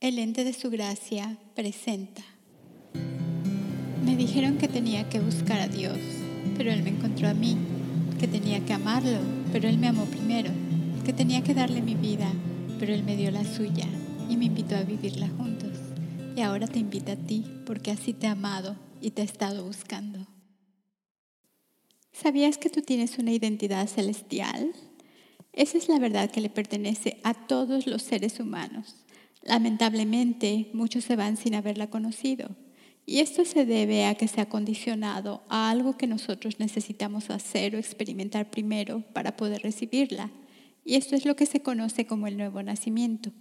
El ente de su gracia presenta. Me dijeron que tenía que buscar a Dios, pero Él me encontró a mí, que tenía que amarlo, pero Él me amó primero, que tenía que darle mi vida, pero Él me dio la suya y me invitó a vivirla juntos. Y ahora te invita a ti, porque así te ha amado y te ha estado buscando. ¿Sabías que tú tienes una identidad celestial? Esa es la verdad que le pertenece a todos los seres humanos. Lamentablemente, muchos se van sin haberla conocido. Y esto se debe a que se ha condicionado a algo que nosotros necesitamos hacer o experimentar primero para poder recibirla. Y esto es lo que se conoce como el nuevo nacimiento,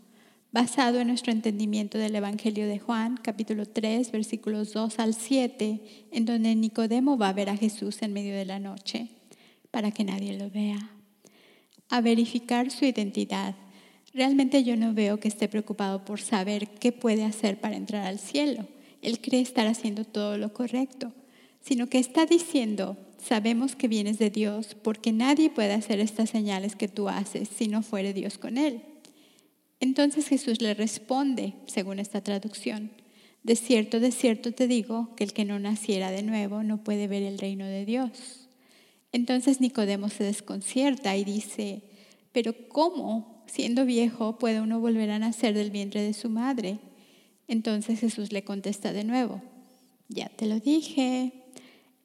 basado en nuestro entendimiento del Evangelio de Juan, capítulo 3, versículos 2 al 7, en donde Nicodemo va a ver a Jesús en medio de la noche, para que nadie lo vea, a verificar su identidad Realmente yo no veo que esté preocupado por saber qué puede hacer para entrar al cielo. Él cree estar haciendo todo lo correcto, sino que está diciendo, sabemos que vienes de Dios porque nadie puede hacer estas señales que tú haces si no fuere Dios con él. Entonces Jesús le responde, según esta traducción, de cierto, de cierto te digo que el que no naciera de nuevo no puede ver el reino de Dios. Entonces Nicodemo se desconcierta y dice, pero ¿cómo? Siendo viejo, puede uno volver a nacer del vientre de su madre. Entonces Jesús le contesta de nuevo, ya te lo dije,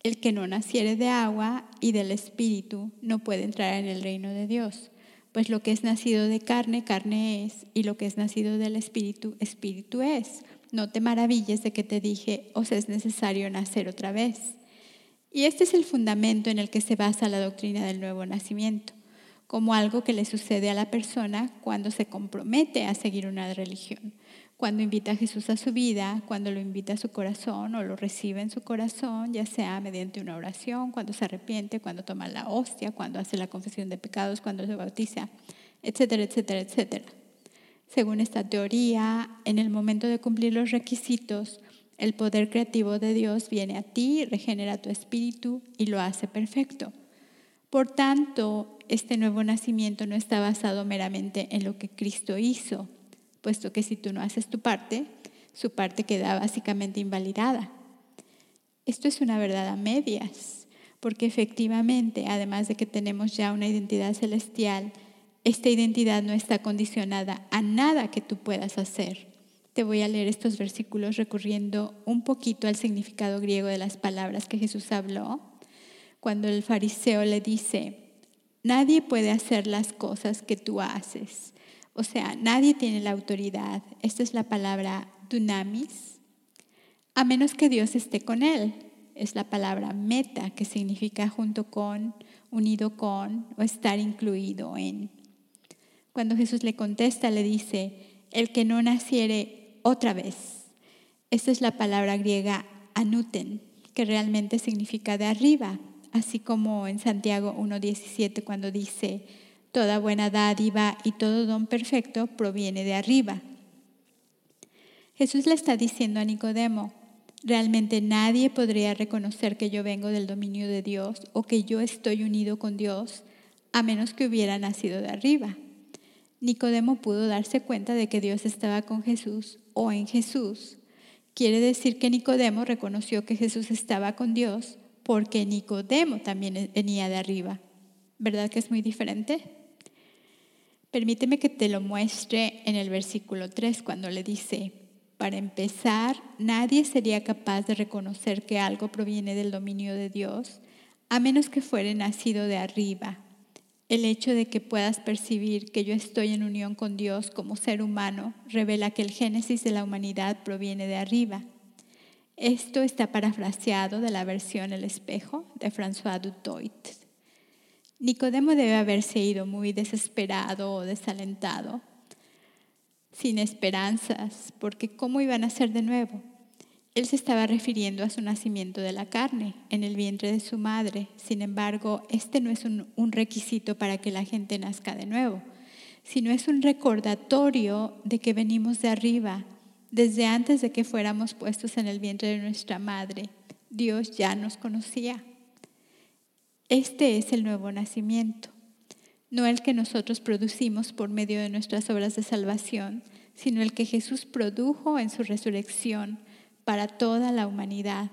el que no naciere de agua y del Espíritu no puede entrar en el reino de Dios, pues lo que es nacido de carne, carne es, y lo que es nacido del Espíritu, Espíritu es. No te maravilles de que te dije, os es necesario nacer otra vez. Y este es el fundamento en el que se basa la doctrina del nuevo nacimiento como algo que le sucede a la persona cuando se compromete a seguir una religión, cuando invita a Jesús a su vida, cuando lo invita a su corazón o lo recibe en su corazón, ya sea mediante una oración, cuando se arrepiente, cuando toma la hostia, cuando hace la confesión de pecados, cuando se bautiza, etcétera, etcétera, etcétera. Según esta teoría, en el momento de cumplir los requisitos, el poder creativo de Dios viene a ti, regenera tu espíritu y lo hace perfecto. Por tanto, este nuevo nacimiento no está basado meramente en lo que Cristo hizo, puesto que si tú no haces tu parte, su parte queda básicamente invalidada. Esto es una verdad a medias, porque efectivamente, además de que tenemos ya una identidad celestial, esta identidad no está condicionada a nada que tú puedas hacer. Te voy a leer estos versículos recurriendo un poquito al significado griego de las palabras que Jesús habló cuando el fariseo le dice, nadie puede hacer las cosas que tú haces. O sea, nadie tiene la autoridad. Esta es la palabra dunamis, a menos que Dios esté con él. Es la palabra meta, que significa junto con, unido con o estar incluido en. Cuando Jesús le contesta, le dice, el que no naciere otra vez. Esta es la palabra griega anuten, que realmente significa de arriba, así como en Santiago 1.17 cuando dice, toda buena dádiva y todo don perfecto proviene de arriba. Jesús le está diciendo a Nicodemo, realmente nadie podría reconocer que yo vengo del dominio de Dios o que yo estoy unido con Dios a menos que hubiera nacido de arriba. Nicodemo pudo darse cuenta de que Dios estaba con Jesús o en Jesús. Quiere decir que Nicodemo reconoció que Jesús estaba con Dios porque Nicodemo también venía de arriba. ¿Verdad que es muy diferente? Permíteme que te lo muestre en el versículo 3 cuando le dice, para empezar, nadie sería capaz de reconocer que algo proviene del dominio de Dios a menos que fuere nacido de arriba. El hecho de que puedas percibir que yo estoy en unión con Dios como ser humano revela que el génesis de la humanidad proviene de arriba. Esto está parafraseado de la versión El espejo de François Dutoit. Nicodemo debe haberse ido muy desesperado o desalentado, sin esperanzas, porque ¿cómo iban a ser de nuevo? Él se estaba refiriendo a su nacimiento de la carne en el vientre de su madre. Sin embargo, este no es un, un requisito para que la gente nazca de nuevo, sino es un recordatorio de que venimos de arriba desde antes de que fuéramos puestos en el vientre de nuestra madre, Dios ya nos conocía. Este es el nuevo nacimiento, no el que nosotros producimos por medio de nuestras obras de salvación, sino el que Jesús produjo en su resurrección para toda la humanidad.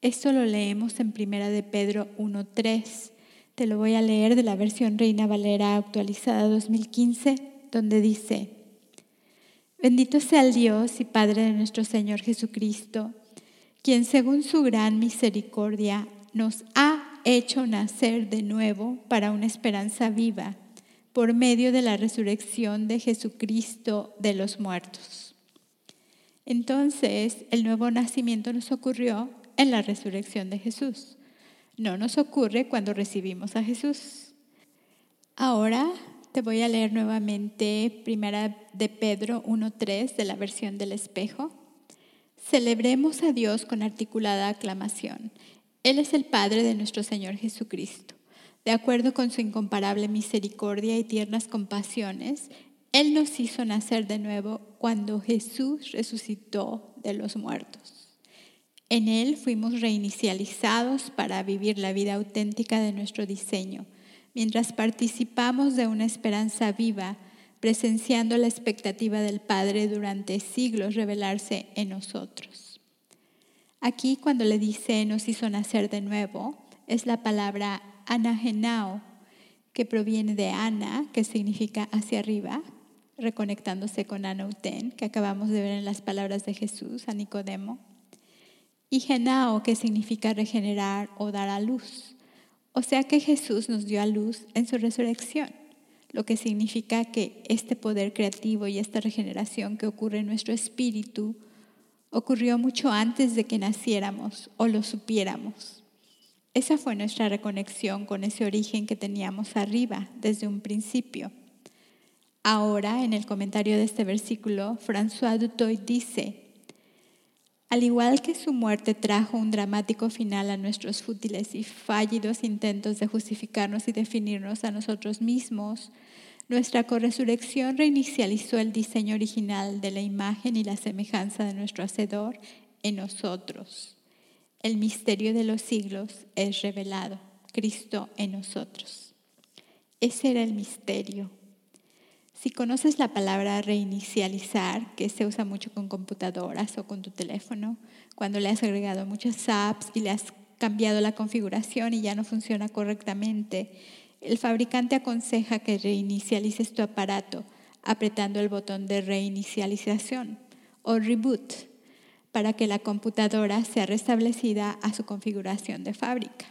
Esto lo leemos en Primera de Pedro 1.3. Te lo voy a leer de la versión Reina Valera actualizada 2015, donde dice, Bendito sea el Dios y Padre de nuestro Señor Jesucristo, quien según su gran misericordia nos ha hecho nacer de nuevo para una esperanza viva por medio de la resurrección de Jesucristo de los muertos. Entonces, el nuevo nacimiento nos ocurrió en la resurrección de Jesús. No nos ocurre cuando recibimos a Jesús. Ahora te voy a leer nuevamente Primera de Pedro 1.3 de la versión del espejo. Celebremos a Dios con articulada aclamación. Él es el Padre de nuestro Señor Jesucristo de acuerdo con su incomparable misericordia y tiernas compasiones, Él nos hizo nacer de nuevo cuando Jesús resucitó de los muertos. En Él fuimos reinicializados para vivir la vida auténtica de nuestro diseño, mientras participamos de una esperanza viva, presenciando la expectativa del Padre durante siglos revelarse en nosotros. Aquí cuando le dice nos hizo nacer de nuevo, es la palabra anagenao, que proviene de ana, que significa hacia arriba, reconectándose con anauten, que acabamos de ver en las palabras de Jesús a Nicodemo, y genao, que significa regenerar o dar a luz. O sea que Jesús nos dio a luz en su resurrección, lo que significa que este poder creativo y esta regeneración que ocurre en nuestro espíritu ocurrió mucho antes de que naciéramos o lo supiéramos. Esa fue nuestra reconexión con ese origen que teníamos arriba desde un principio. Ahora, en el comentario de este versículo, François Dutoy dice, al igual que su muerte trajo un dramático final a nuestros fútiles y fallidos intentos de justificarnos y definirnos a nosotros mismos, nuestra corresurrección reinicializó el diseño original de la imagen y la semejanza de nuestro Hacedor en nosotros. El misterio de los siglos es revelado, Cristo en nosotros. Ese era el misterio. Si conoces la palabra reinicializar, que se usa mucho con computadoras o con tu teléfono, cuando le has agregado muchas apps y le has cambiado la configuración y ya no funciona correctamente, el fabricante aconseja que reinicialices tu aparato apretando el botón de reinicialización o reboot para que la computadora sea restablecida a su configuración de fábrica.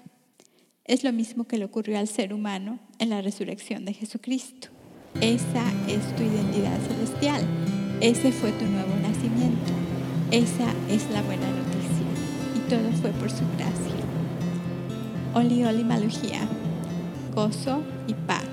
Es lo mismo que le ocurrió al ser humano en la resurrección de Jesucristo. Esa es tu identidad celestial. Ese fue tu nuevo nacimiento. Esa es la buena noticia. Y todo fue por su gracia. Oli Oli Malujía. Gozo y paz.